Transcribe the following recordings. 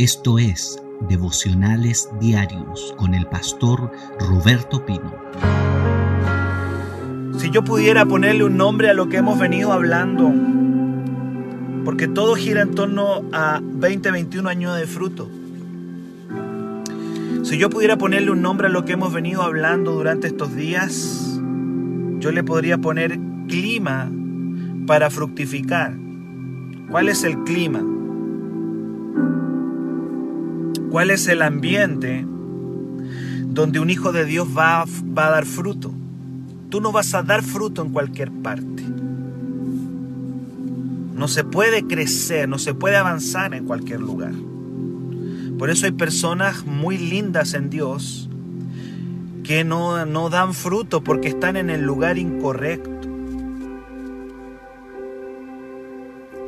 Esto es Devocionales Diarios con el pastor Roberto Pino. Si yo pudiera ponerle un nombre a lo que hemos venido hablando, porque todo gira en torno a 20, 21 años de fruto. Si yo pudiera ponerle un nombre a lo que hemos venido hablando durante estos días, yo le podría poner clima para fructificar. ¿Cuál es el clima? ¿Cuál es el ambiente donde un hijo de Dios va, va a dar fruto? Tú no vas a dar fruto en cualquier parte. No se puede crecer, no se puede avanzar en cualquier lugar. Por eso hay personas muy lindas en Dios que no, no dan fruto porque están en el lugar incorrecto.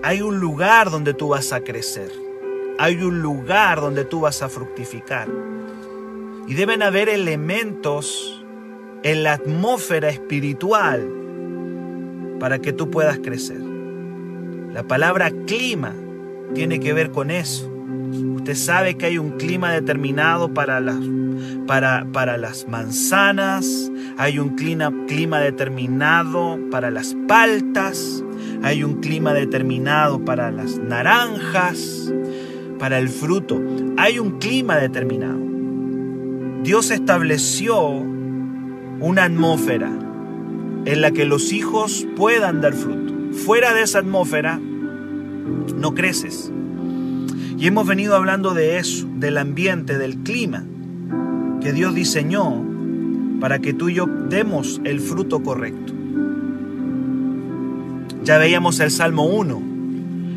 Hay un lugar donde tú vas a crecer hay un lugar donde tú vas a fructificar. Y deben haber elementos en la atmósfera espiritual para que tú puedas crecer. La palabra clima tiene que ver con eso. Usted sabe que hay un clima determinado para las, para, para las manzanas, hay un clima, clima determinado para las paltas, hay un clima determinado para las naranjas, para el fruto. Hay un clima determinado. Dios estableció una atmósfera en la que los hijos puedan dar fruto. Fuera de esa atmósfera no creces. Y hemos venido hablando de eso, del ambiente, del clima que Dios diseñó para que tú y yo demos el fruto correcto. Ya veíamos el Salmo 1.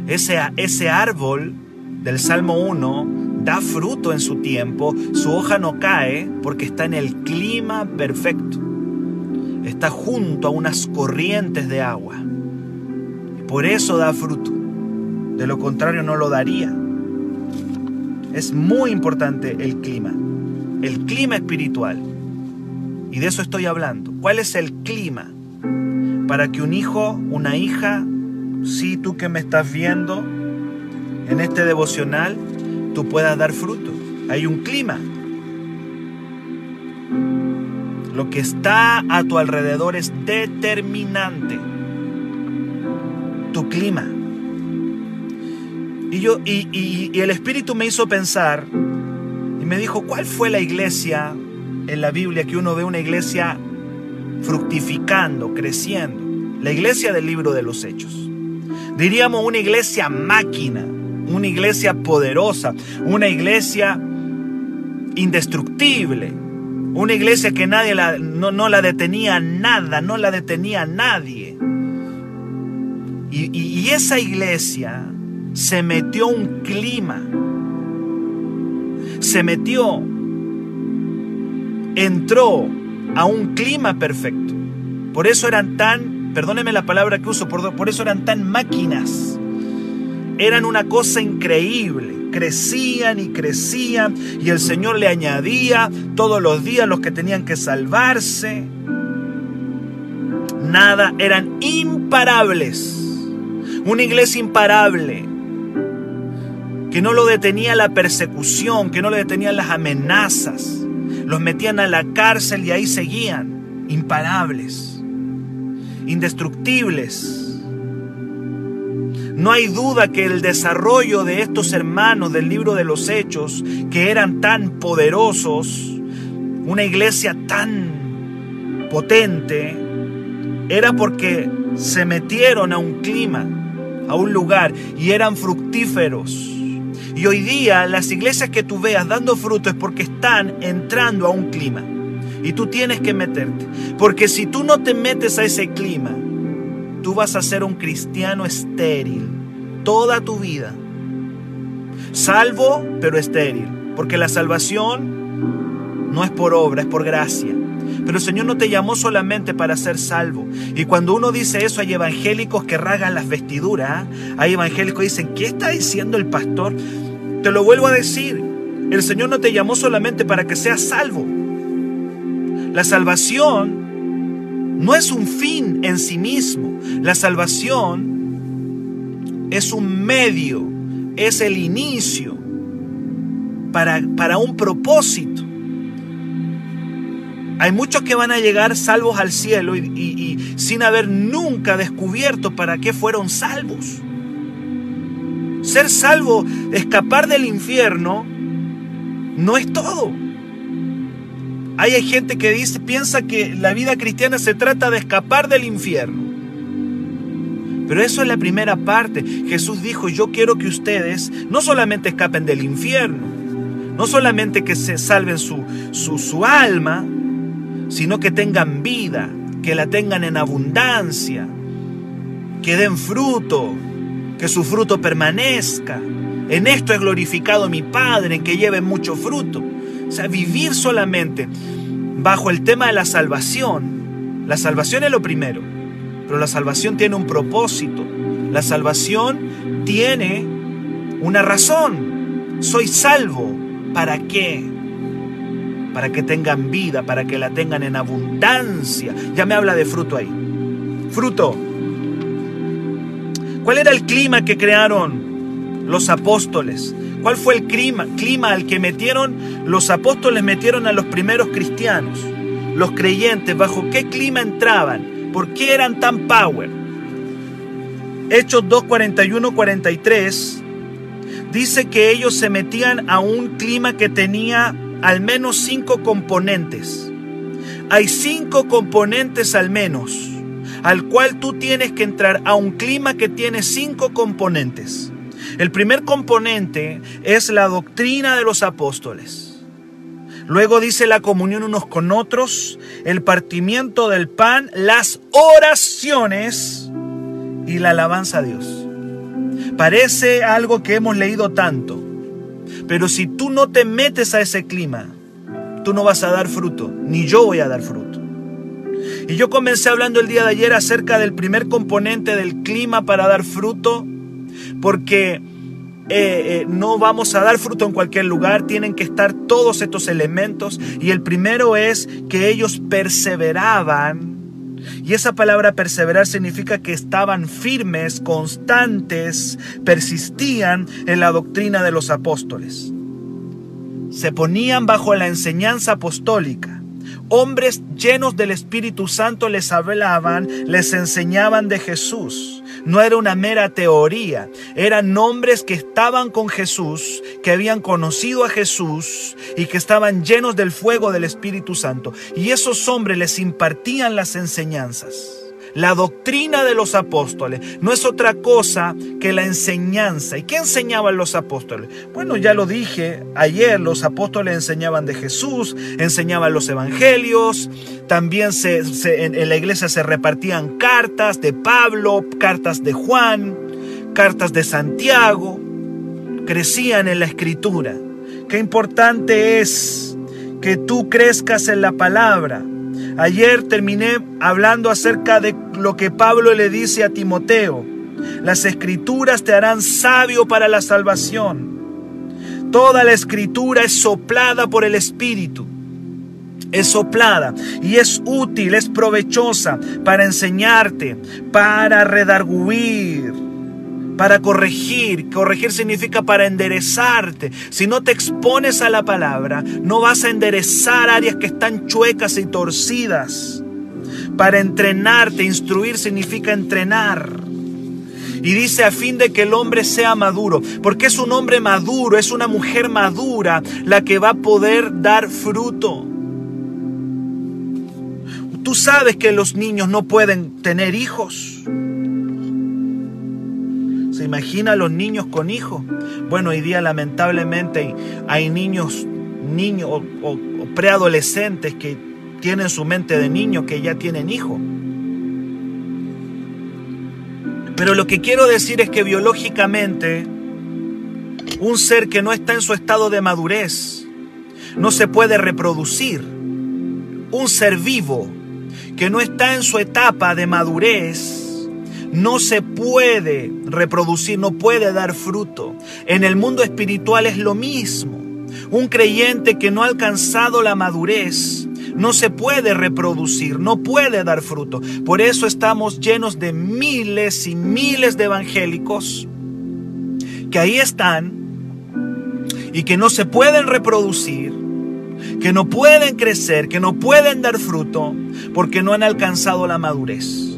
Ese, ese árbol del Salmo 1 da fruto en su tiempo, su hoja no cae porque está en el clima perfecto. Está junto a unas corrientes de agua. Por eso da fruto. De lo contrario no lo daría. Es muy importante el clima. El clima espiritual. Y de eso estoy hablando. ¿Cuál es el clima? Para que un hijo, una hija, si tú que me estás viendo, en este devocional tú puedas dar fruto. Hay un clima. Lo que está a tu alrededor es determinante. Tu clima. Y, yo, y, y el Espíritu me hizo pensar y me dijo, ¿cuál fue la iglesia en la Biblia que uno ve una iglesia fructificando, creciendo? La iglesia del libro de los Hechos. Diríamos una iglesia máquina una iglesia poderosa, una iglesia indestructible, una iglesia que nadie la, no, la detenía nada, no la detenía nadie. Y, y esa iglesia se metió un clima, se metió, entró a un clima perfecto. Por eso eran tan, perdóneme la palabra que uso, por, por eso eran tan máquinas eran una cosa increíble. Crecían y crecían y el Señor le añadía todos los días los que tenían que salvarse. Nada, eran imparables. Una iglesia imparable. Que no lo detenía la persecución, que no lo detenían las amenazas. Los metían a la cárcel y ahí seguían. Imparables. Indestructibles no hay duda que el desarrollo de estos hermanos del libro de los Hechos, que eran tan poderosos, una iglesia tan potente, era porque se metieron a un clima, a un lugar, y eran fructíferos. Y hoy día las iglesias que tú veas dando fruto es porque están entrando a un clima. Y tú tienes que meterte. Porque si tú no te metes a ese clima, tú vas a ser un cristiano estéril toda tu vida. Salvo, pero estéril. Porque la salvación no es por obra, es por gracia. Pero el Señor no te llamó solamente para ser salvo. Y cuando uno dice eso, hay evangélicos que ragan las vestiduras. ¿ah? Hay evangélicos que dicen, ¿qué está diciendo el pastor? Te lo vuelvo a decir. El Señor no te llamó solamente para que seas salvo. La salvación no es un fin en sí mismo. La salvación es un medio, es el inicio para, para un propósito. Hay muchos que van a llegar salvos al cielo y, sin haber nunca descubierto para qué fueron salvos. Ser salvo, escapar del infierno, no es todo. Hay gente que dice, piensa que la vida cristiana se trata de escapar del infierno. Pero eso es la primera parte. Jesús dijo, yo quiero que ustedes no solamente escapen del infierno, no solamente que se salven su, su, su alma, sino que tengan vida, que la tengan en abundancia, que den fruto, que su fruto permanezca. En esto es glorificado mi Padre, que lleven mucho fruto. O sea, vivir solamente bajo el tema de la salvación. La salvación es lo primero, pero la salvación tiene un propósito. La salvación tiene una razón. Soy salvo. ¿Para qué? para que tengan vida, para que la tengan en abundancia. Ya me habla de fruto ahí. Fruto. ¿Cuál era el clima que crearon los apóstoles? ¿Cuál fue el clima, clima al que metieron los apóstoles metieron a los primeros cristianos? Los creyentes, ¿bajo qué clima entraban? ¿Por qué eran tan power? Hechos 2, 41, 43 dice que ellos se metían a un clima que tenía al menos cinco componentes. Hay cinco componentes al menos, al cual tú tienes que entrar a un clima que tiene cinco componentes. El primer componente es la doctrina de los apóstoles. Luego dice la comunión unos con otros, el partimiento del pan, las oraciones y la alabanza a Dios. Parece algo que hemos leído tanto, pero si tú no te metes a ese clima, tú no vas a dar fruto, ni yo voy a dar fruto. Y yo comencé hablando el día de ayer acerca del primer componente del clima para dar fruto, porque eh, eh, no vamos a dar fruto en cualquier lugar, tienen que estar todos estos elementos. Y el primero es que ellos perseveraban y esa palabra perseverar significa que estaban firmes, constantes, persistían en la doctrina de los apóstoles. Se ponían bajo la enseñanza apostólica. Hombres llenos del Espíritu Santo les hablaban, les enseñaban de Jesús. No era una mera teoría, eran hombres que estaban con Jesús, que habían conocido a Jesús y que estaban llenos del fuego del Espíritu Santo. Y esos hombres les impartían las enseñanzas. La doctrina de los apóstoles no es otra cosa que la enseñanza. ¿Y qué enseñaban los apóstoles? Bueno, ya lo dije ayer, los apóstoles enseñaban de Jesús, enseñaban los evangelios, también en, la iglesia se repartían cartas de Pablo, cartas de Juan, cartas de Santiago, crecían en la escritura. Qué importante es que tú crezcas en la palabra. Ayer terminé hablando acerca de lo que Pablo le dice a Timoteo. Las escrituras te harán sabio para la salvación. Toda la escritura es soplada por el Espíritu. Es soplada y es útil, es provechosa para enseñarte, para redarguir, para corregir. Corregir significa para enderezarte. Si no te expones a la palabra, no vas a enderezar áreas que están chuecas y torcidas. Para entrenarte, instruir significa entrenar. Y dice a fin de que el hombre sea maduro, porque es un hombre maduro, es una mujer madura la que va a poder dar fruto. Tú sabes que los niños no pueden tener hijos. ¿Se imagina a los niños con hijos? Bueno, hoy día lamentablemente hay niños, niños o, o preadolescentes que tienen su mente de niño que ya tienen hijo. Pero lo que quiero decir es que biológicamente un ser que no está en su estado de madurez no se puede reproducir. Un ser vivo que no está en su etapa de madurez no se puede reproducir, no puede dar fruto. En el mundo espiritual es lo mismo. Un creyente que no ha alcanzado la madurez no se puede reproducir, no puede dar fruto. Por eso estamos llenos de miles y miles de evangélicos que ahí están y que no se pueden reproducir, que no pueden crecer, que no pueden dar fruto porque no han alcanzado la madurez.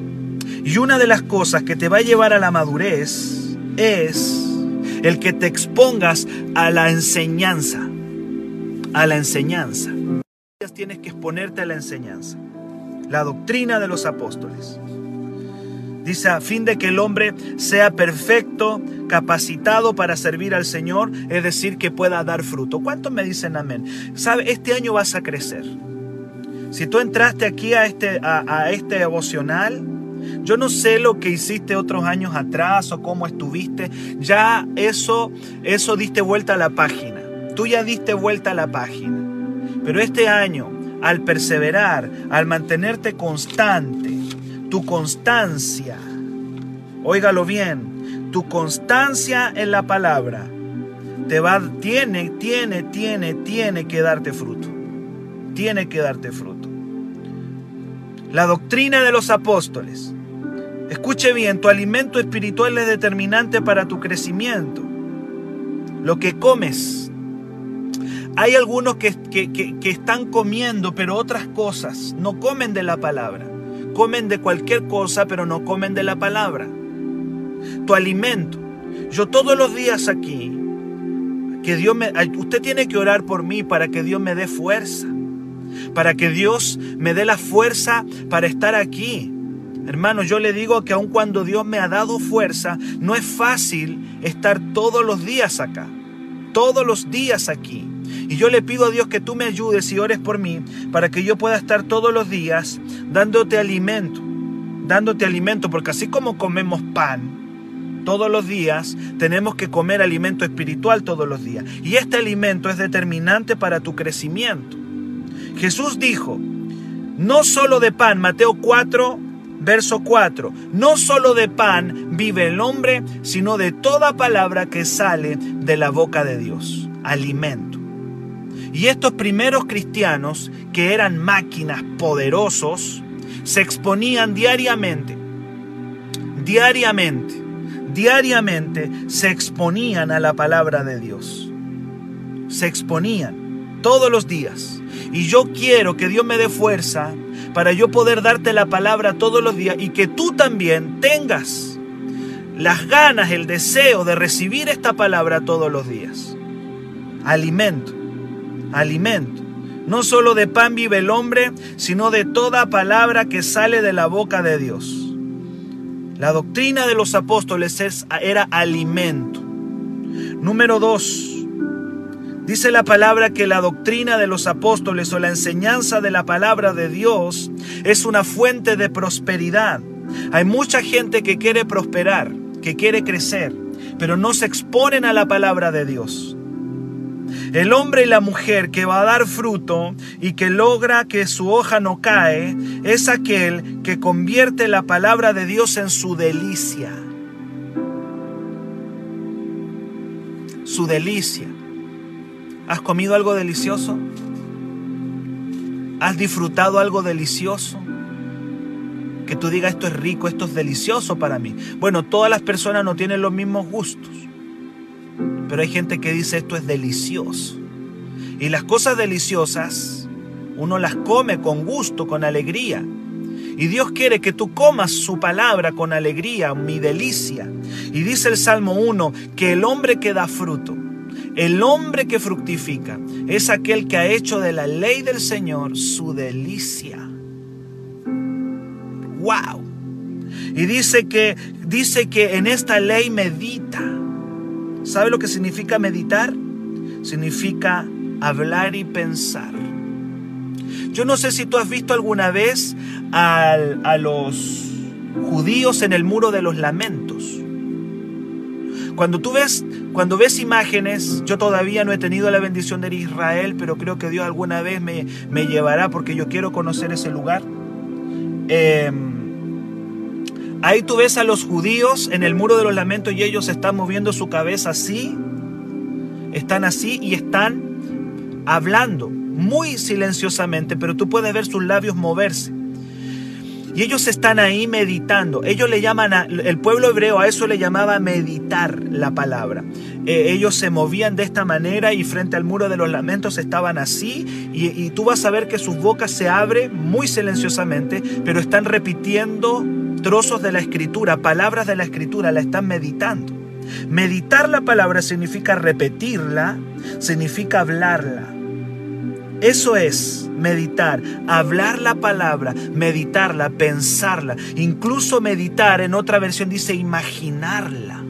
Y una de las cosas que te va a llevar a la madurez es el que te expongas a la enseñanza, a la enseñanza. Tienes que exponerte a la enseñanza, la doctrina de los apóstoles. Dice, a fin de que el hombre sea perfecto, capacitado para servir al Señor, es decir, que pueda dar fruto. ¿Cuántos me dicen amén? ¿Sabe? Este año vas a crecer. Si tú entraste aquí a este, a, este devocional, yo no sé lo que hiciste otros años atrás o cómo estuviste. Ya eso, eso diste vuelta a la página. Tú ya diste vuelta a la página. Pero este año, al perseverar, al mantenerte constante, tu constancia, óigalo bien, tu constancia en la palabra te va, tiene, tiene, tiene, tiene que darte fruto. Tiene que darte fruto. La doctrina de los apóstoles. Escuche bien, tu alimento espiritual es determinante para tu crecimiento. Lo que comes. Hay algunos que, que están comiendo, pero otras cosas. No comen de la palabra comen de cualquier cosa, pero no comen de la palabra. Tu alimento. Yo todos los días aquí, que Dios me, usted tiene que orar por mí para que Dios me dé fuerza, para que Dios me dé la fuerza para estar aquí. Hermano, yo le digo que aun cuando Dios me ha dado fuerza, no es fácil estar todos los días acá, todos los días aquí. Y yo le pido a Dios que tú me ayudes y ores por mí para que yo pueda estar todos los días dándote alimento, dándote alimento, porque así como comemos pan todos los días, tenemos que comer alimento espiritual todos los días. Y este alimento es determinante para tu crecimiento. Jesús dijo, no solo de pan, Mateo 4, verso 4, no solo de pan vive el hombre, sino de toda palabra que sale de la boca de Dios. Alimento. Y estos primeros cristianos, que eran máquinas poderosos, se exponían diariamente, diariamente, diariamente se exponían a la palabra de Dios. Se exponían todos los días. Y yo quiero que Dios me dé fuerza para yo poder darte la palabra todos los días y que tú también tengas las ganas, el deseo de recibir esta palabra todos los días. Alimento alimento. No solo de pan vive el hombre, sino de toda palabra que sale de la boca de Dios. La doctrina de los apóstoles era alimento. Número dos, dice la palabra que la doctrina de los apóstoles o la enseñanza de la palabra de Dios es una fuente de prosperidad. Hay mucha gente que quiere prosperar, que quiere crecer, pero no se exponen a la palabra de Dios. El hombre y la mujer que va a dar fruto y que logra que su hoja no cae es aquel que convierte la palabra de Dios en su delicia. Su delicia. ¿Has comido algo delicioso? ¿Has disfrutado algo delicioso? Que tú digas esto es rico, esto es delicioso para mí. Bueno, todas las personas no tienen los mismos gustos. Pero hay gente que dice esto es delicioso. Y las cosas deliciosas uno las come con gusto, con alegría. Y Dios quiere que tú comas su palabra con alegría, mi delicia. Y dice el Salmo 1 que el hombre que da fruto, el hombre que fructifica, es aquel que ha hecho de la ley del Señor su delicia. ¡Wow! Y dice que, dice que en esta ley medita. ¿Sabe lo que significa meditar? Significa hablar y pensar. Yo no sé si tú has visto alguna vez a, los judíos en el muro de los lamentos. Cuando tú ves, cuando ves imágenes, yo todavía no he tenido la bendición de Israel, pero creo que Dios alguna vez me, me llevará porque yo quiero conocer ese lugar. Em, Ahí tú ves a los judíos en el muro de los lamentos y ellos están moviendo su cabeza así, están así y están hablando muy silenciosamente, pero tú puedes ver sus labios moverse. Y ellos están ahí meditando. Ellos le llaman, a, el pueblo hebreo a eso le llamaba meditar la palabra. Eh, ellos se movían de esta manera y frente al muro de los lamentos estaban así. Y, y tú vas a ver que sus bocas se abren muy silenciosamente, pero están repitiendo trozos de la escritura, palabras de la escritura, la están meditando. Meditar la palabra significa repetirla, significa hablarla. Eso es meditar, hablar la palabra, meditarla, pensarla, incluso meditar, en otra versión dice imaginarla.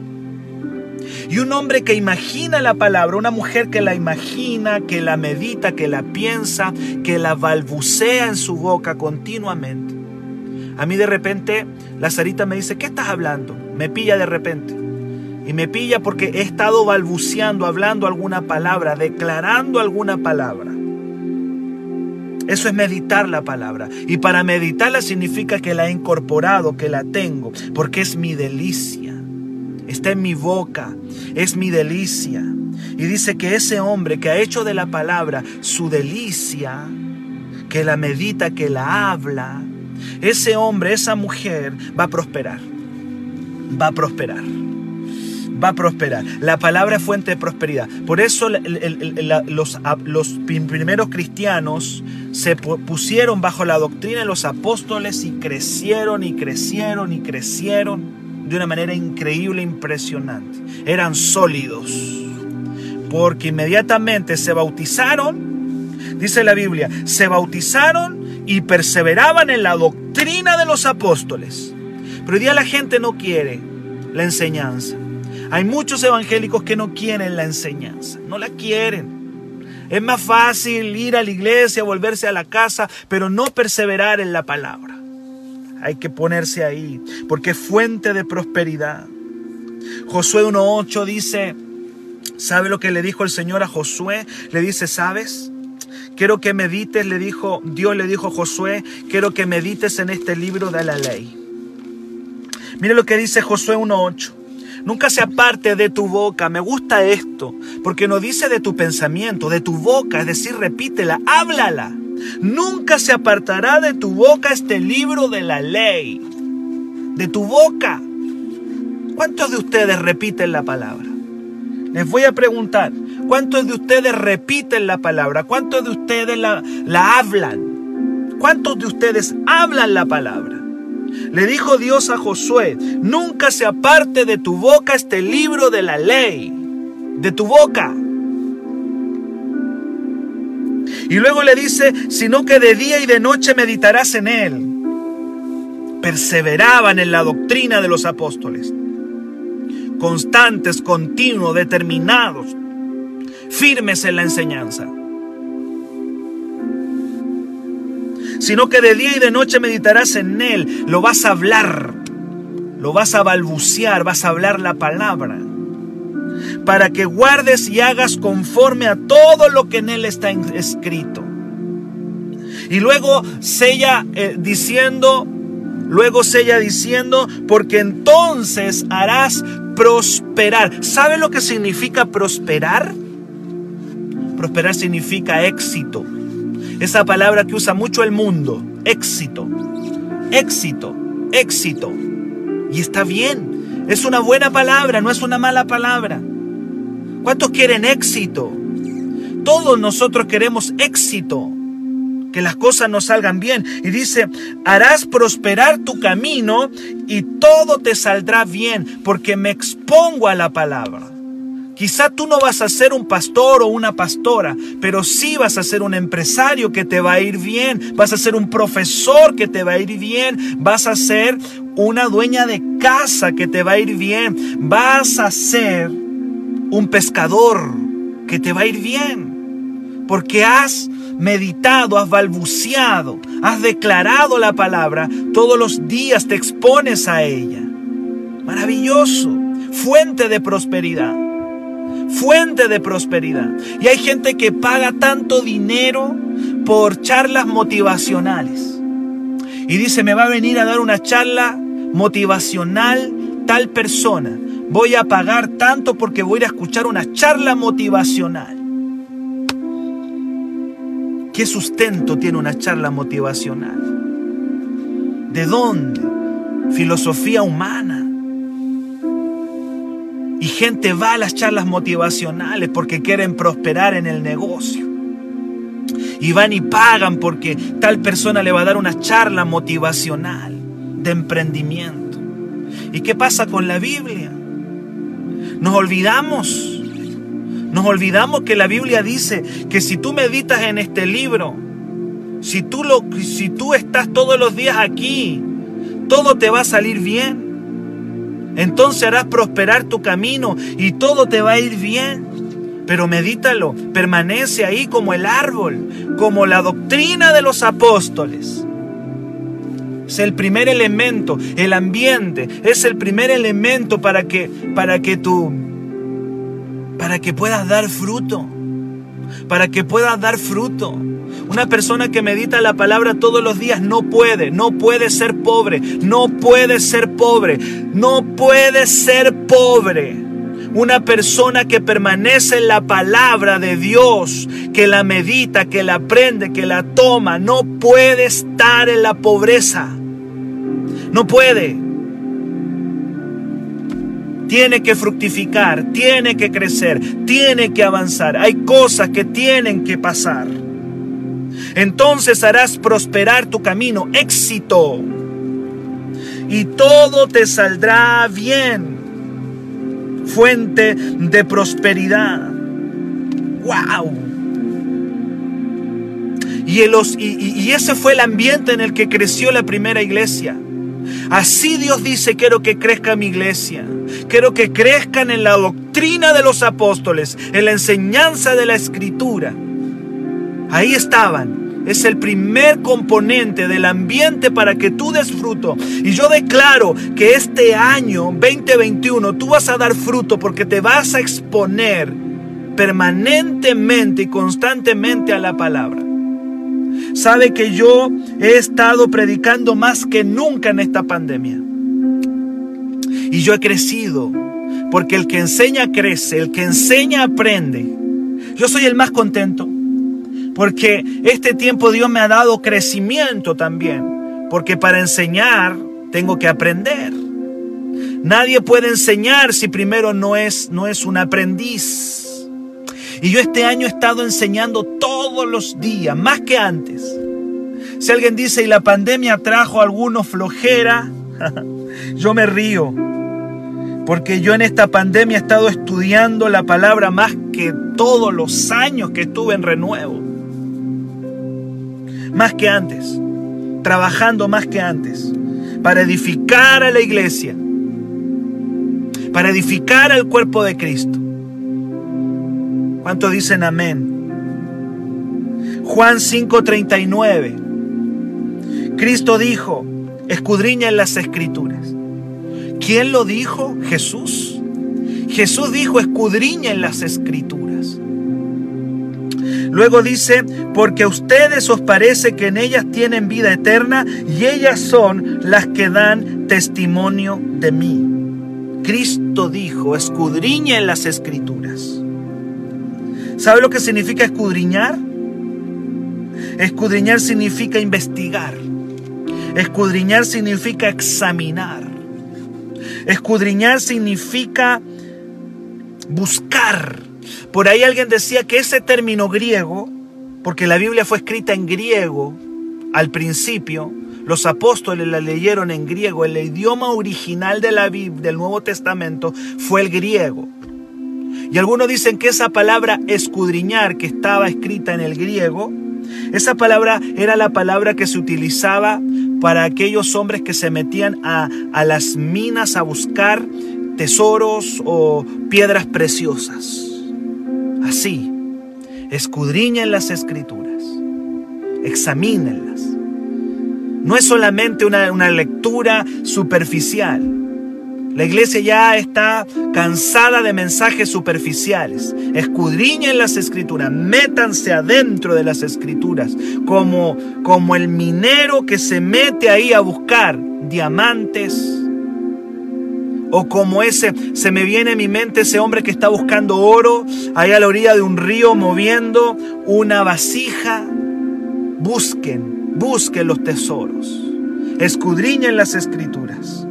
Y un hombre que imagina la palabra, una mujer que la imagina, que la medita, que la piensa, que la balbucea en su boca continuamente. A mí de repente la Sarita me dice, ¿qué estás hablando? Me pilla de repente. Y me pilla porque he estado balbuceando, hablando alguna palabra, declarando alguna palabra. Eso es meditar la palabra. Y para meditarla significa que la he incorporado, que la tengo, porque es mi delicia. Está en mi boca, es mi delicia. Y dice que ese hombre que ha hecho de la palabra su delicia, que la medita, que la habla, ese hombre, esa mujer va a prosperar. Va a prosperar va a prosperar. La palabra es fuente de prosperidad. Por eso los, los, primeros cristianos se pusieron bajo la doctrina de los apóstoles y crecieron y crecieron y crecieron de una manera increíble, impresionante. Eran sólidos. Porque inmediatamente se bautizaron, dice la Biblia, se bautizaron y perseveraban en la doctrina de los apóstoles. Pero hoy día la gente no quiere la enseñanza. Hay muchos evangélicos que no quieren la enseñanza, no la quieren. Es más fácil ir a la iglesia, volverse a la casa, pero no perseverar en la palabra. Hay que ponerse ahí, porque es fuente de prosperidad. Josué 1.8 dice, ¿sabe lo que le dijo el Señor a Josué? Le dice, ¿sabes? Quiero que medites, le dijo, Dios le dijo a Josué, quiero que medites en este libro de la ley. Mire lo que dice Josué 1.8. Nunca se aparte de tu boca. Me gusta esto, porque no dice de tu pensamiento, de tu boca, es decir, repítela, háblala. Nunca se apartará de tu boca este libro de la ley. De tu boca. ¿Cuántos de ustedes repiten la palabra? Les voy a preguntar, ¿cuántos de ustedes repiten la palabra? ¿Cuántos de ustedes la, la hablan? ¿Cuántos de ustedes hablan la palabra? Le dijo Dios a Josué, nunca se aparte de tu boca este libro de la ley, de tu boca. Y luego le dice, sino que de día y de noche meditarás en él. Perseveraban en la doctrina de los apóstoles. Constantes, continuos, determinados, firmes en la enseñanza. Sino que de día y de noche meditarás en él, lo vas a hablar, lo vas a balbucear, vas a hablar la palabra, para que guardes y hagas conforme a todo lo que en él está escrito. Y luego sella eh, diciendo, luego sella diciendo, porque entonces harás prosperar. ¿Sabe lo que significa prosperar? Prosperar significa éxito esa palabra que usa mucho el mundo, éxito, éxito, éxito. Y está bien, es una buena palabra, no es una mala palabra. ¿Cuántos quieren éxito? Todos nosotros queremos éxito, que las cosas nos salgan bien. Y dice, harás prosperar tu camino y todo te saldrá bien, porque me expongo a la palabra. Quizá tú no vas a ser un pastor o una pastora, pero sí vas a ser un empresario que te va a ir bien, vas a ser un profesor que te va a ir bien, vas a ser una dueña de casa que te va a ir bien, vas a ser un pescador que te va a ir bien, porque has meditado, has balbuceado, has declarado la palabra, todos los días te expones a ella. Maravilloso, fuente de prosperidad fuente de prosperidad. Y hay gente que paga tanto dinero por charlas motivacionales. Y dice, me va a venir a dar una charla motivacional tal persona. Voy a pagar tanto porque voy a escuchar una charla motivacional. ¿Qué sustento tiene una charla motivacional? ¿De dónde? Filosofía humana. Y gente va a las charlas motivacionales porque quieren prosperar en el negocio. Y van y pagan porque tal persona le va a dar una charla motivacional de emprendimiento. ¿Y qué pasa con la Biblia? Nos olvidamos. Nos olvidamos que la Biblia dice que si tú meditas en este libro, si tú, lo, si tú estás todos los días aquí, todo te va a salir bien. Entonces harás prosperar tu camino y todo te va a ir bien. Pero medítalo, permanece ahí como el árbol, como la doctrina de los apóstoles. Es el primer elemento, el ambiente, es el primer elemento para que para que tú para que puedas dar fruto, para que puedas dar fruto. Una persona que medita la palabra todos los días no puede, no puede ser pobre, no puede ser pobre, no puede ser pobre. Una persona que permanece en la palabra de Dios, que la medita, que la aprende, que la toma, no puede estar en la pobreza. No puede. Tiene que fructificar, tiene que crecer, tiene que avanzar. Hay cosas que tienen que pasar. Entonces harás prosperar tu camino, éxito. Y todo te saldrá bien. Fuente de prosperidad. ¡Wow! Y, y, ese fue el ambiente en el que creció la primera iglesia. Así Dios dice, quiero que crezca mi iglesia. Quiero que crezcan en la doctrina de los apóstoles, en la enseñanza de la escritura. Ahí estaban. Es el primer componente del ambiente para que tú des fruto. Y yo declaro que este año 2021 tú vas a dar fruto porque te vas a exponer permanentemente y constantemente a la palabra. Sabe que yo he estado predicando más que nunca en esta pandemia. Y yo he crecido porque el que enseña crece, el que enseña aprende. Yo soy el más contento porque este tiempo Dios me ha dado crecimiento también. Porque para enseñar tengo que aprender. Nadie puede enseñar si primero no es, no es un aprendiz. Y yo este año he estado enseñando todos los días, más que antes. Si alguien dice, y la pandemia trajo a algunos flojera, yo me río. Porque yo en esta pandemia he estado estudiando la palabra más que todos los años que estuve en renuevo más que antes, trabajando más que antes, para edificar a la iglesia, para edificar al cuerpo de Cristo. ¿Cuántos dicen amén? Juan 5:39. Cristo dijo, escudriña en las escrituras. ¿Quién lo dijo? Jesús. Jesús dijo, escudriña en las escrituras. Luego dice, porque a ustedes os parece que en ellas tienen vida eterna y ellas son las que dan testimonio de mí. Cristo dijo, escudriña en las escrituras. ¿Sabe lo que significa escudriñar? Escudriñar significa investigar. Escudriñar significa examinar. Escudriñar significa buscar por ahí alguien decía que ese término griego, porque la Biblia fue escrita en griego al principio, los apóstoles la leyeron en griego, el idioma original de la del Nuevo Testamento fue el griego. Y algunos dicen que esa palabra escudriñar que estaba escrita en el griego, esa palabra era la palabra que se utilizaba para aquellos hombres que se metían a, a las minas a buscar tesoros o piedras preciosas. Así, escudriñen las escrituras, examínenlas. No es solamente una, una lectura superficial. La iglesia ya está cansada de mensajes superficiales. Escudriñen las escrituras, métanse adentro de las escrituras, como, como el minero que se mete ahí a buscar diamantes, o como ese, se me viene a mi mente ese hombre que está buscando oro ahí a la orilla de un río moviendo una vasija. Busquen, busquen los tesoros. escudriñen las escrituras.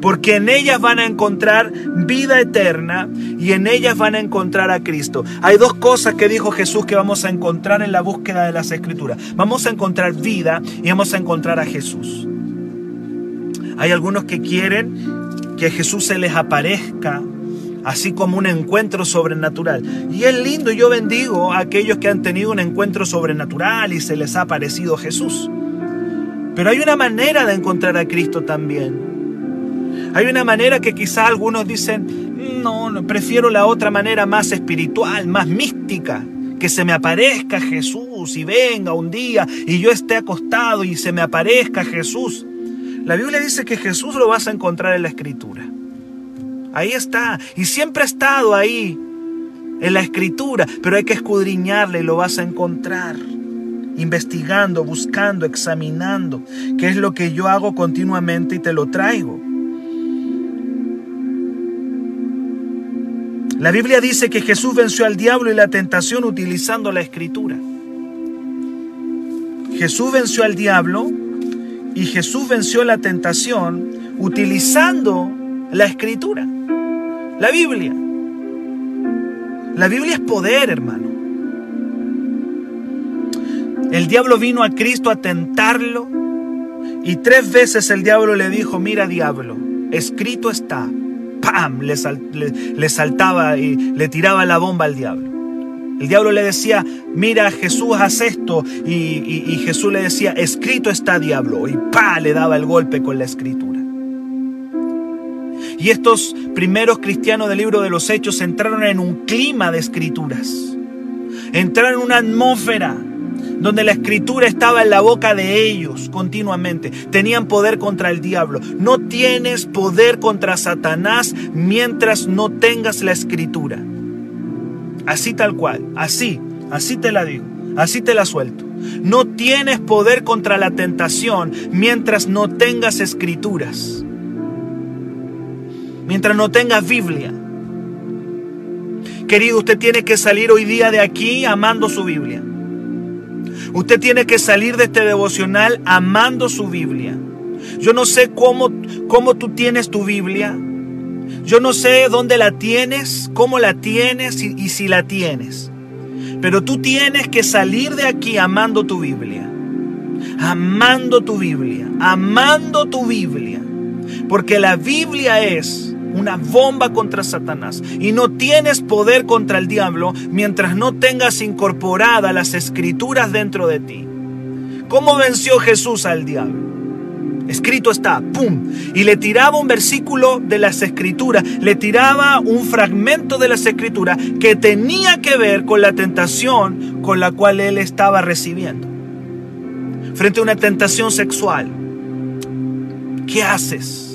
Porque en ellas van a encontrar vida eterna y en ellas van a encontrar a Cristo. Hay dos cosas que dijo Jesús que vamos a encontrar en la búsqueda de las escrituras. Vamos a encontrar vida y vamos a encontrar a Jesús. Hay algunos que quieren que Jesús se les aparezca así como un encuentro sobrenatural. Y es lindo, yo bendigo a aquellos que han tenido un encuentro sobrenatural y se les ha aparecido Jesús. Pero hay una manera de encontrar a Cristo también. Hay una manera que quizá algunos dicen, no, no, prefiero la otra manera más espiritual, más mística, que se me aparezca Jesús y venga un día y yo esté acostado y se me aparezca Jesús. La Biblia dice que Jesús lo vas a encontrar en la escritura. Ahí está. Y siempre ha estado ahí, en la escritura, pero hay que escudriñarle y lo vas a encontrar. Investigando, buscando, examinando, qué es lo que yo hago continuamente y te lo traigo. La Biblia dice que Jesús venció al diablo y la tentación utilizando la escritura. Jesús venció al diablo y Jesús venció la tentación utilizando la escritura. La Biblia. La Biblia es poder, hermano. El diablo vino a Cristo a tentarlo y tres veces el diablo le dijo, mira diablo, escrito está. ¡Pam! Le, saltaba y le tiraba la bomba al diablo. El diablo le decía, mira Jesús, haz esto. Y, y Jesús le decía, escrito está diablo. Y ¡pa! le daba el golpe con la escritura. Y estos primeros cristianos del libro de los Hechos entraron en un clima de escrituras. Entraron en una atmósfera donde la escritura estaba en la boca de ellos continuamente. Tenían poder contra el diablo. No tienes poder contra Satanás mientras no tengas la escritura. Así tal cual, así, así te la digo, así te la suelto. No tienes poder contra la tentación mientras no tengas escrituras mientras no tengas Biblia. Querido, usted tiene que salir hoy día de aquí amando su Biblia. Usted tiene que salir de este devocional amando su Biblia. Yo no sé cómo, cómo tú tienes tu Biblia. Yo no sé dónde la tienes, cómo la tienes y, y si la tienes. Pero tú tienes que salir de aquí amando tu Biblia. Amando tu Biblia. Amando tu Biblia. Porque la Biblia es una bomba contra Satanás. Y no tienes poder contra el diablo mientras no tengas incorporadas las escrituras dentro de ti. ¿Cómo venció Jesús al diablo? Escrito está, ¡pum! Y le tiraba un versículo de las escrituras, le tiraba un fragmento de las escrituras que tenía que ver con la tentación con la cual él estaba recibiendo. Frente a una tentación sexual, ¿qué haces?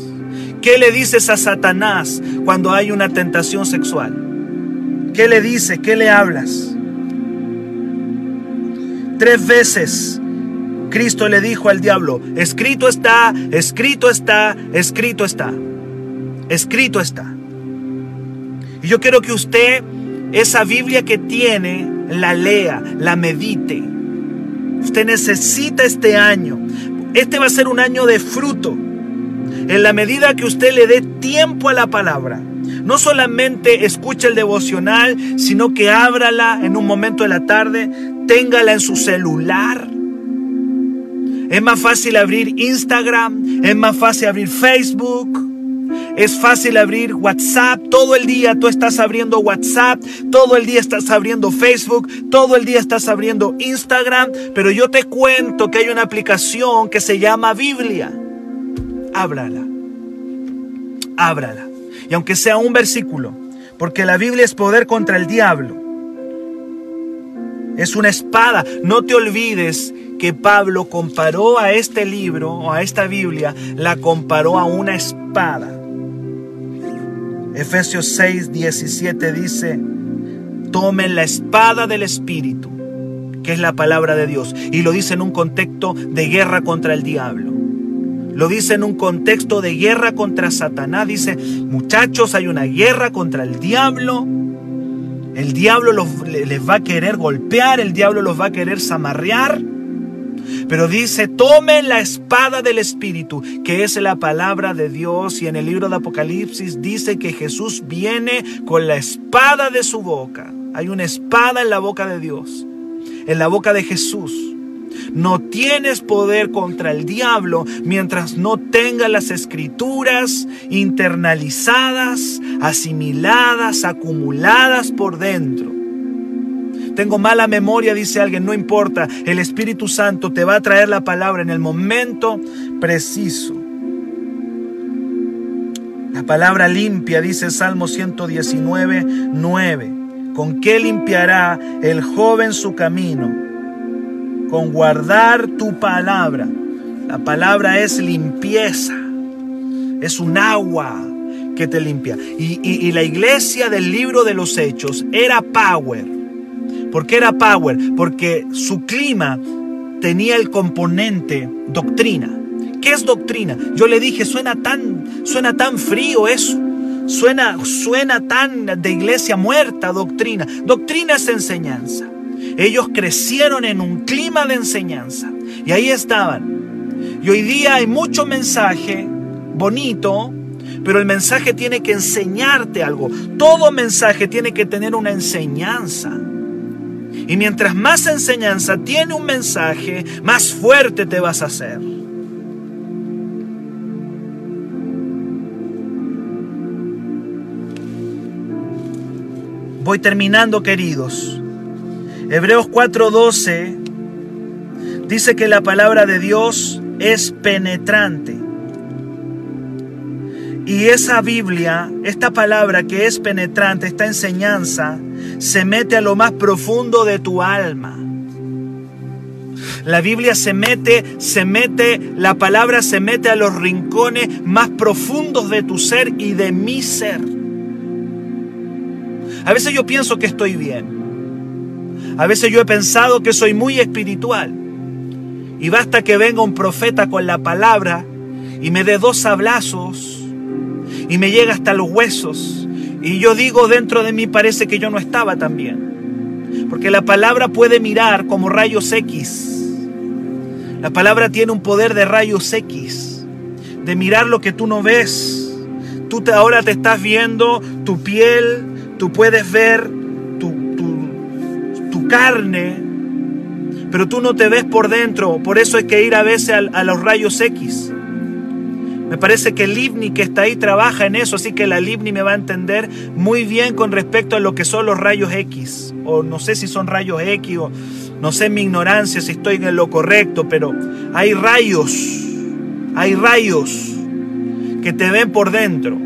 ¿Qué le dices a Satanás cuando hay una tentación sexual? ¿Qué le dices? ¿Qué le hablas? Tres veces Cristo le dijo al diablo, escrito está, escrito está, escrito está, escrito está. Y yo quiero que usted esa Biblia que tiene, la lea, la medite. Usted necesita este año. Este va a ser un año de fruto en la medida que usted le dé tiempo a la palabra. No solamente escuche el devocional, sino que ábrala en un momento de la tarde, téngala en su celular. Es más fácil abrir Instagram, es más fácil abrir Facebook, es fácil abrir WhatsApp. Todo el día tú estás abriendo WhatsApp, todo el día estás abriendo Facebook, todo el día estás abriendo Instagram. Pero yo te cuento que hay una aplicación que se llama Biblia ábrala. Ábrala. Y aunque sea un versículo, porque la Biblia es poder contra el diablo. Es una espada. No te olvides que Pablo comparó a este libro o a esta Biblia, la comparó a una espada. Efesios 6, 17 dice, tomen la espada del Espíritu, que es la palabra de Dios. Y lo dice en un contexto de guerra contra el diablo. Lo dice en un contexto de guerra contra Satanás. Dice, muchachos, hay una guerra contra el diablo. El diablo les va a querer golpear, el diablo los va a querer zamarrear. Pero dice, tomen la espada del Espíritu, que es la palabra de Dios. Y en el libro de Apocalipsis dice que Jesús viene con la espada de su boca. Hay una espada en la boca de Dios, en la boca de Jesús. No tienes poder contra el diablo mientras no tengas las escrituras internalizadas, asimiladas, acumuladas por dentro. Tengo mala memoria, dice alguien, no importa, el Espíritu Santo te va a traer la palabra en el momento preciso. La palabra limpia, dice Salmo 119, 9. ¿Con qué limpiará el joven su camino? Con guardar tu palabra. La palabra es limpieza, es un agua que te limpia. Y, y la iglesia del libro de los hechos era power ¿Por qué era power? Porque su clima tenía el componente doctrina. ¿Qué es doctrina? Yo le dije, suena tan, suena tan frío eso. Suena, suena tan de iglesia muerta, doctrina. Doctrina es enseñanza. Ellos crecieron en un clima de enseñanza. Y ahí estaban. Y hoy día hay mucho mensaje bonito, pero el mensaje tiene que enseñarte algo. Todo mensaje tiene que tener una enseñanza. Y mientras más enseñanza tiene un mensaje, más fuerte te vas a hacer. Voy terminando, queridos. Hebreos 4:12 dice que la palabra de Dios es penetrante. Y esa Biblia, esta palabra que es penetrante, esta enseñanza, se mete a lo más profundo de tu alma. La Biblia se mete, se mete, la palabra se mete a los rincones más profundos de tu ser y de mi ser. A veces yo pienso que estoy bien. A veces yo he pensado que soy muy espiritual. Y basta que venga un profeta con la palabra y me dé dos abrazos y me llega hasta los huesos y yo digo, dentro de mí parece que yo no estaba tan bien. Porque la palabra puede mirar como rayos X. La palabra tiene un poder de rayos X. De mirar lo que tú no ves. Tú te, ahora te estás viendo tu piel, tú puedes ver carne, pero tú no te ves por dentro. Por eso hay que ir a veces a, a los rayos X. Me parece que el IVNI que está ahí trabaja en eso, así que la IVNI me va a entender muy bien con respecto a lo que son los rayos X. O no sé si son rayos X o no sé mi ignorancia si estoy en lo correcto, pero hay rayos, hay rayos que te ven por dentro.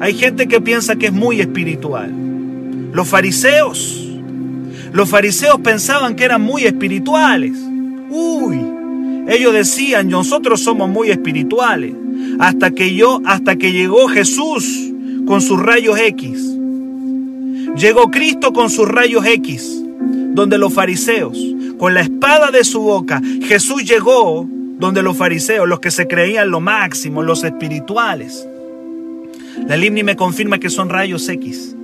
Hay gente que piensa que es muy espiritual. Los fariseos, los fariseos pensaban que eran muy espirituales. Uy, ellos decían, nosotros somos muy espirituales hasta que yo, hasta que llegó Jesús con sus rayos X. Llegó Cristo con sus rayos X, donde los fariseos, con la espada de su boca, Jesús llegó donde los fariseos, los que se creían lo máximo, los espirituales. La Limni me confirma que son rayos X.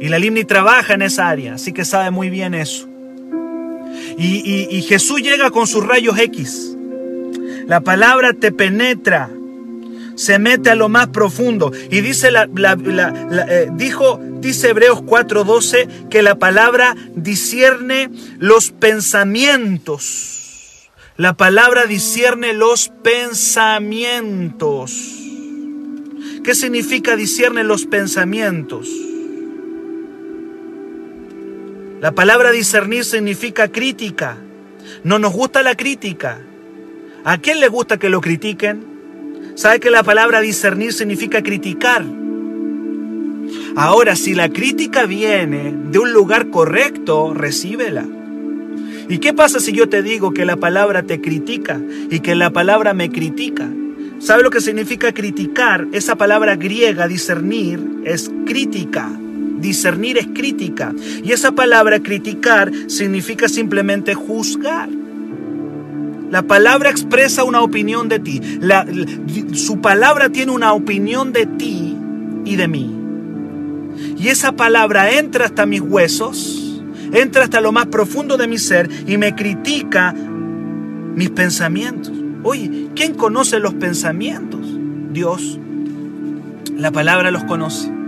Y la Limni trabaja en esa área, así que sabe muy bien eso. Y, Jesús llega con sus rayos X. La palabra te penetra, se mete a lo más profundo. Y dice eh, dijo, dice Hebreos 4:12 que la palabra discierne los pensamientos. La palabra discierne los pensamientos. ¿Qué significa discierne los pensamientos? La palabra discernir significa crítica. No nos gusta la crítica. ¿A quién le gusta que lo critiquen? ¿Sabe que la palabra discernir significa criticar? Ahora, si la crítica viene de un lugar correcto, recíbela. ¿Y qué pasa si yo te digo que la palabra te critica y que la palabra me critica? ¿Sabe lo que significa criticar? Esa palabra griega, discernir, es crítica. Discernir es crítica. Y esa palabra criticar significa simplemente juzgar. La palabra expresa una opinión de ti. su palabra tiene una opinión de ti y de mí. Y esa palabra entra hasta mis huesos, entra hasta lo más profundo de mi ser y me critica mis pensamientos. Oye, ¿quién conoce los pensamientos? Dios. La palabra los conoce.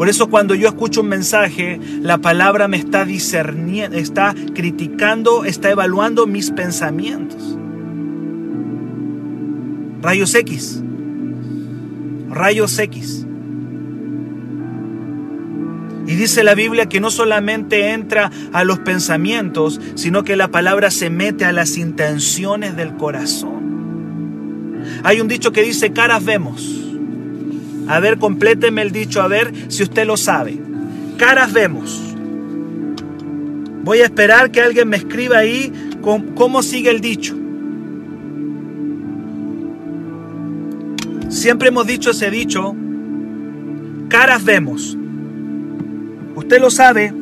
Por eso cuando yo escucho un mensaje, la palabra me está discerniendo, está criticando, está evaluando mis pensamientos. Rayos X. Rayos X. Y dice la Biblia que no solamente entra a los pensamientos, sino que la palabra se mete a las intenciones del corazón. Hay un dicho que dice, caras vemos. A ver, compléteme el dicho, a ver si usted lo sabe. Caras vemos. Voy a esperar que alguien me escriba ahí cómo sigue el dicho. Siempre hemos dicho ese dicho, caras vemos. Usted lo sabe.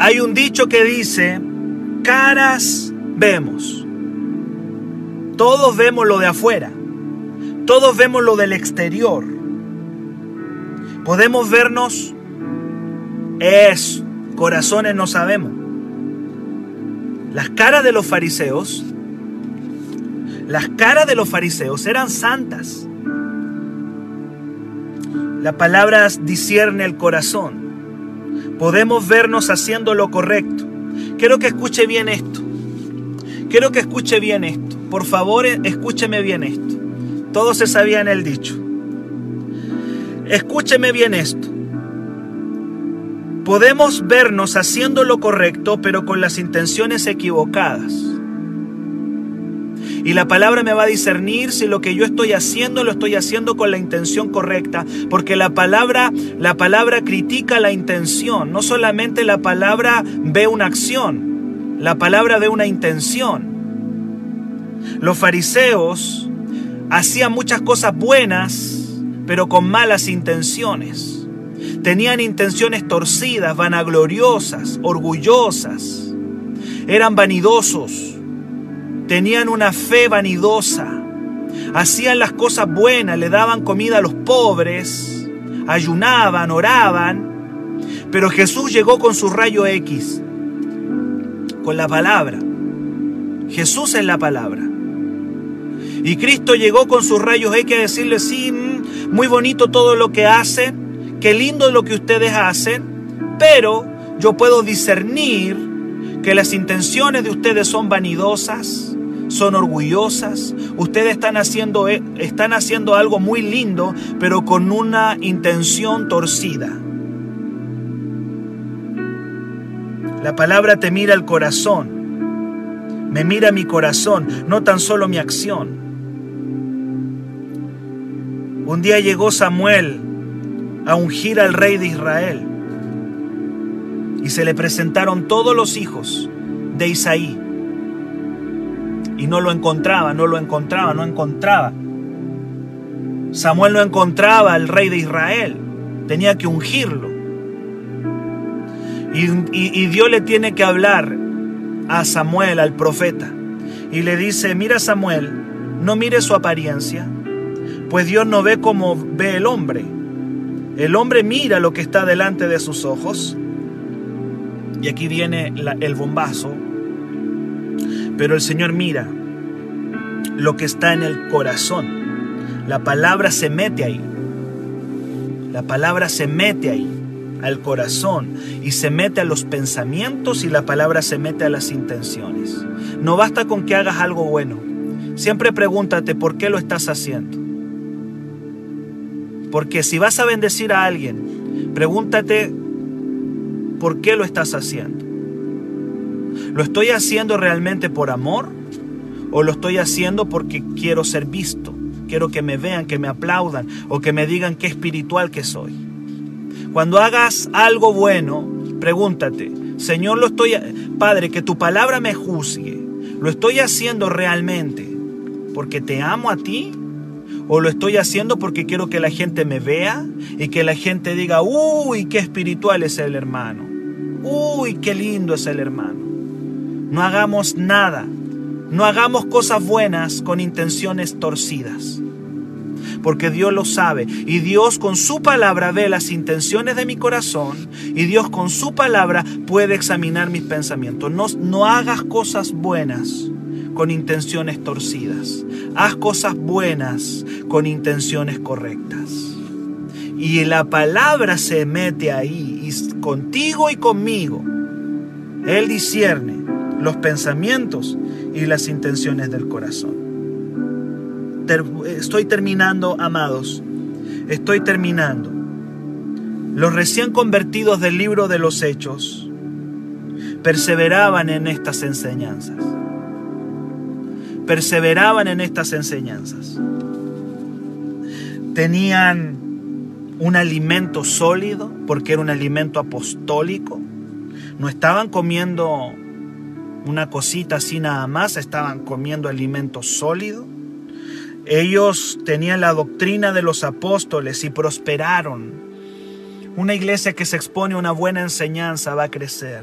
Hay un dicho que dice, caras vemos. Todos vemos lo de afuera. Todos vemos lo del exterior. Podemos vernos, es, corazones no sabemos. Las caras de los fariseos, las caras de los fariseos eran santas. La palabra discierne el corazón. Podemos vernos haciendo lo correcto. Quiero que escuche bien esto. Quiero que escuche bien esto. Por favor, escúcheme bien esto. Todos se sabían el dicho. Escúcheme bien esto. Podemos vernos haciendo lo correcto, pero con las intenciones equivocadas. Y la palabra me va a discernir si lo que yo estoy haciendo lo estoy haciendo con la intención correcta, porque la palabra la palabra critica la intención, no solamente la palabra ve una acción, la palabra ve una intención. Los fariseos hacían muchas cosas buenas, pero con malas intenciones. Tenían intenciones torcidas, vanagloriosas, orgullosas. Eran vanidosos tenían una fe vanidosa, hacían las cosas buenas, le daban comida a los pobres, ayunaban, oraban, pero Jesús llegó con su rayo X, con la palabra. Jesús es la palabra. Y Cristo llegó con sus rayos X a decirle, sí, mm, muy bonito todo lo que hacen, qué lindo lo que ustedes hacen, pero yo puedo discernir que las intenciones de ustedes son vanidosas, son orgullosas, ustedes están haciendo, eh, están haciendo algo muy lindo, pero con una intención torcida. La palabra te mira el corazón, me mira mi corazón, no tan solo mi acción. Un día llegó Samuel a ungir al rey de Israel. Y se le presentaron todos los hijos de Isaí. Y no lo encontraba, no lo encontraba, no encontraba. Samuel no encontraba al rey de Israel, tenía que ungirlo. Y, Dios le tiene que hablar a Samuel, al profeta, y le dice, mira Samuel, no mire su apariencia, pues Dios no ve como ve el hombre. El hombre mira lo que está delante de sus ojos. Y aquí viene el bombazo pero el Señor mira lo que está en el corazón. La palabra se mete ahí. La palabra se mete ahí, al corazón, y se mete a los pensamientos y la palabra se mete a las intenciones. No basta con que hagas algo bueno. Siempre pregúntate por qué lo estás haciendo. Porque si vas a bendecir a alguien, pregúntate por qué lo estás haciendo. ¿Lo estoy haciendo realmente por amor? ¿O lo estoy haciendo porque quiero ser visto? Quiero que me vean, que me aplaudan o que me digan qué espiritual que soy. Cuando hagas algo bueno, pregúntate, Señor, lo estoy, Padre, que tu palabra me juzgue. ¿Lo estoy haciendo realmente porque te amo a ti? ¿O lo estoy haciendo porque quiero que la gente me vea y que la gente diga, uy, qué espiritual es el hermano? Uy, qué lindo es el hermano. No hagamos nada, no hagamos cosas buenas con intenciones torcidas. porque Dios lo sabe. Y Dios con su palabra ve las intenciones de mi corazón y Dios con su palabra puede examinar mis pensamientos. No, no hagas cosas buenas con intenciones torcidas. Haz cosas buenas con intenciones correctas. Y la palabra se mete ahí, y contigo y conmigo. Él discierne los pensamientos y las intenciones del corazón. Estoy terminando, amados. Estoy terminando. Los recién convertidos del libro de los hechos perseveraban en estas enseñanzas. Perseveraban en estas enseñanzas. Tenían un alimento sólido porque era un alimento apostólico. No estaban comiendo una cosita así nada más, estaban comiendo alimento sólido. Ellos tenían la doctrina de los apóstoles y prosperaron. Una iglesia que se expone a una buena enseñanza va a crecer.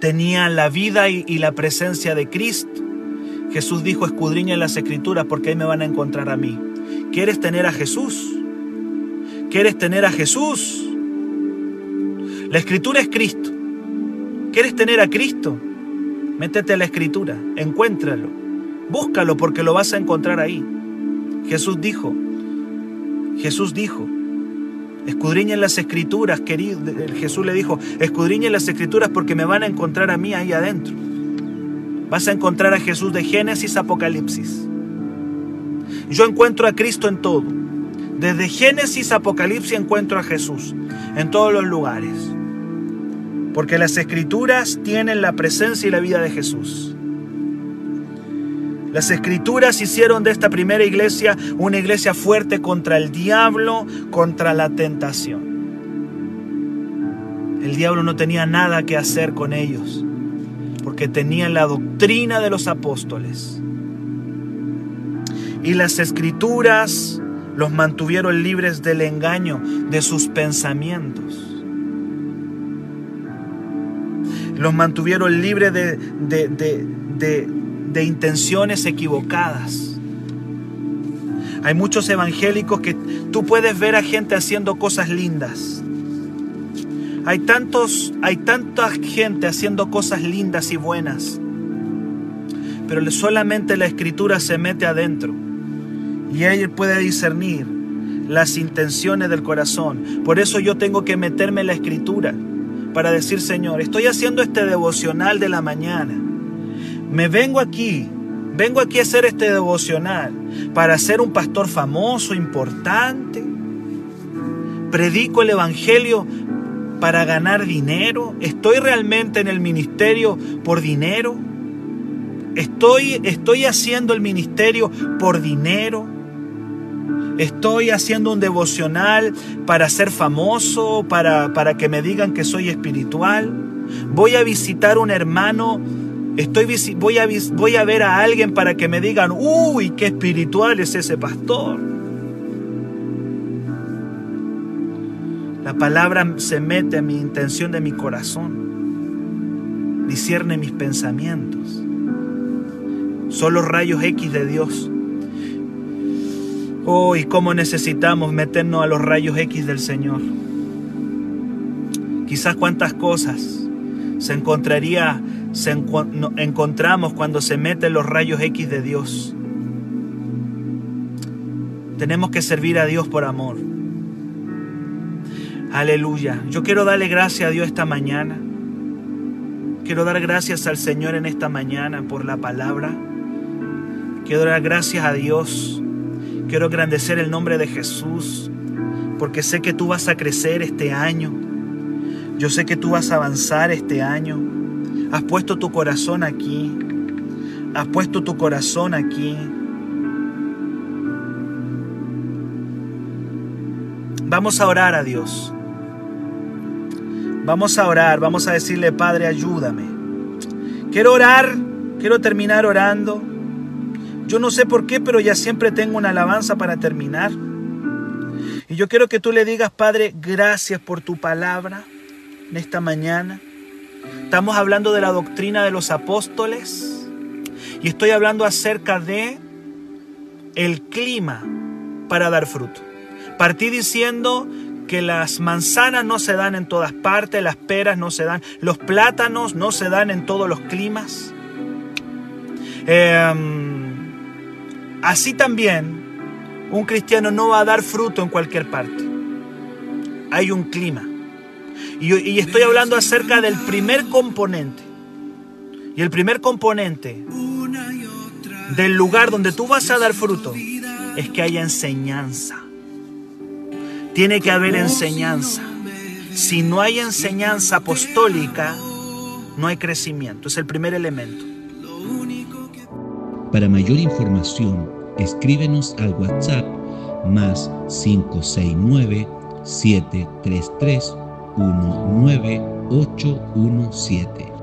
Tenían la vida y, la presencia de Cristo. Jesús dijo, escudriña las escrituras porque ahí me van a encontrar a mí. ¿Quieres tener a Jesús? ¿Quieres tener a Jesús? La escritura es Cristo. ¿Quieres tener a Cristo? Métete a la escritura, encuéntralo, búscalo porque lo vas a encontrar ahí. Jesús dijo, Jesús dijo, escudriñen las escrituras, querido. Jesús le dijo, escudriñen las escrituras porque me van a encontrar a mí ahí adentro. Vas a encontrar a Jesús de Génesis a Apocalipsis. Yo encuentro a Cristo en todo. Desde Génesis a Apocalipsis encuentro a Jesús en todos los lugares porque las escrituras tienen la presencia y la vida de Jesús. Las escrituras hicieron de esta primera iglesia una iglesia fuerte contra el diablo, contra la tentación. El diablo no tenía nada que hacer con ellos, porque tenían la doctrina de los apóstoles. Y las escrituras los mantuvieron libres del engaño de sus pensamientos. los mantuvieron libres de, de, intenciones equivocadas. Hay muchos evangélicos que tú puedes ver a gente haciendo cosas lindas. Hay tantos, hay tanta gente haciendo cosas lindas y buenas. Pero solamente la escritura se mete adentro y él puede discernir las intenciones del corazón. Por eso yo tengo que meterme en la escritura para decir, Señor, estoy haciendo este devocional de la mañana. Me vengo aquí, vengo aquí a hacer este devocional para ser un pastor famoso, importante. Predico el Evangelio para ganar dinero. ¿Estoy realmente en el ministerio por dinero? ¿Estoy, estoy haciendo el ministerio por dinero? Estoy haciendo un devocional para ser famoso, para, para que me digan que soy espiritual. Voy a visitar un hermano, estoy, voy, a, voy a ver a alguien para que me digan, uy, qué espiritual es ese pastor. La palabra se mete a mi intención de mi corazón, discierne mis pensamientos. Son los rayos X de Dios Oh, cómo necesitamos meternos a los rayos X del Señor. Quizás cuántas cosas se encontraría, se encontramos cuando se meten los rayos X de Dios. Tenemos que servir a Dios por amor. Aleluya. Yo quiero darle gracias a Dios esta mañana. Quiero dar gracias al Señor en esta mañana por la palabra. Quiero dar gracias a Dios Quiero agradecer el nombre de Jesús porque sé que tú vas a crecer este año. Yo sé que tú vas a avanzar este año. Has puesto tu corazón aquí. Has puesto tu corazón aquí. Vamos a orar a Dios. Vamos a orar, vamos a decirle, Padre, ayúdame. Quiero orar, quiero terminar orando yo no sé por qué, pero ya siempre tengo una alabanza para terminar. Y yo quiero que tú le digas, Padre, gracias por tu palabra en esta mañana. Estamos hablando de la doctrina de los apóstoles y estoy hablando acerca de el clima para dar fruto. Partí diciendo que las manzanas no se dan en todas partes, las peras no se dan, los plátanos no se dan en todos los climas. Em, así también, un cristiano no va a dar fruto en cualquier parte. Hay un clima. Y, estoy hablando acerca del primer componente. Y el primer componente del lugar donde tú vas a dar fruto es que haya enseñanza. Tiene que haber enseñanza. Si no hay enseñanza apostólica, no hay crecimiento. Es el primer elemento. Para mayor información, escríbenos al WhatsApp más 569 733 19817